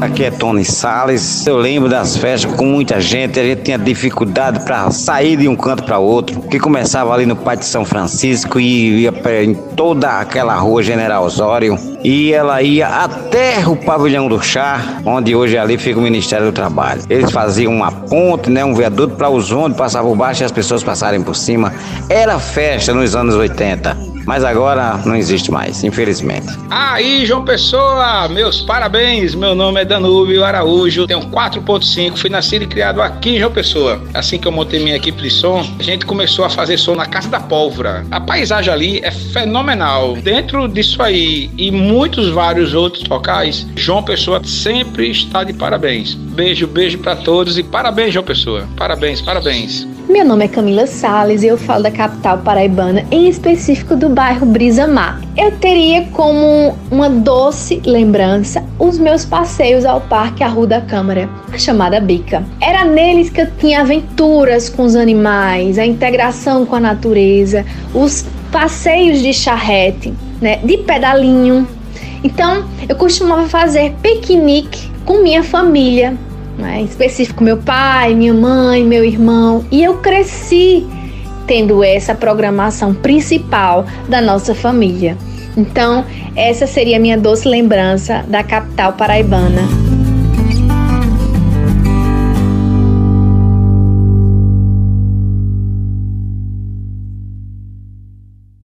Aqui é Tony Sales. Eu lembro das festas com muita gente, a gente tinha dificuldade para sair de um canto para outro, que começava ali no Pátio de São Francisco e ia em toda aquela rua General Osório e ela ia até o pavilhão do chá, onde hoje ali fica o Ministério do Trabalho. Eles faziam uma ponte, né, um viaduto para os ônibus passar por baixo e as pessoas passarem por cima. Era festa nos anos 80 mas agora não existe mais, infelizmente. Aí, João Pessoa, meus parabéns. Meu nome é Danúbio Araújo, tenho 4.5, fui nascido e criado aqui em João Pessoa. Assim que eu montei minha equipe de som, a gente começou a fazer som na Casa da Pólvora. A paisagem ali é fenomenal. Dentro disso aí e muitos vários outros locais, João Pessoa sempre está de parabéns. Beijo, beijo para todos e parabéns, João Pessoa. Parabéns, parabéns. Meu nome é Camila Sales e eu falo da capital paraibana, em específico do bairro Brisa Mar. Eu teria como uma doce lembrança os meus passeios ao Parque Arruda Câmara, a chamada Bica. Era neles que eu tinha aventuras com os animais, a integração com a natureza, os passeios de charrete, né, de pedalinho. Então, eu costumava fazer piquenique com minha família né? em específico meu pai, minha mãe, meu irmão, e eu cresci tendo essa programação principal da nossa família. Então, essa seria a minha doce lembrança da capital paraibana.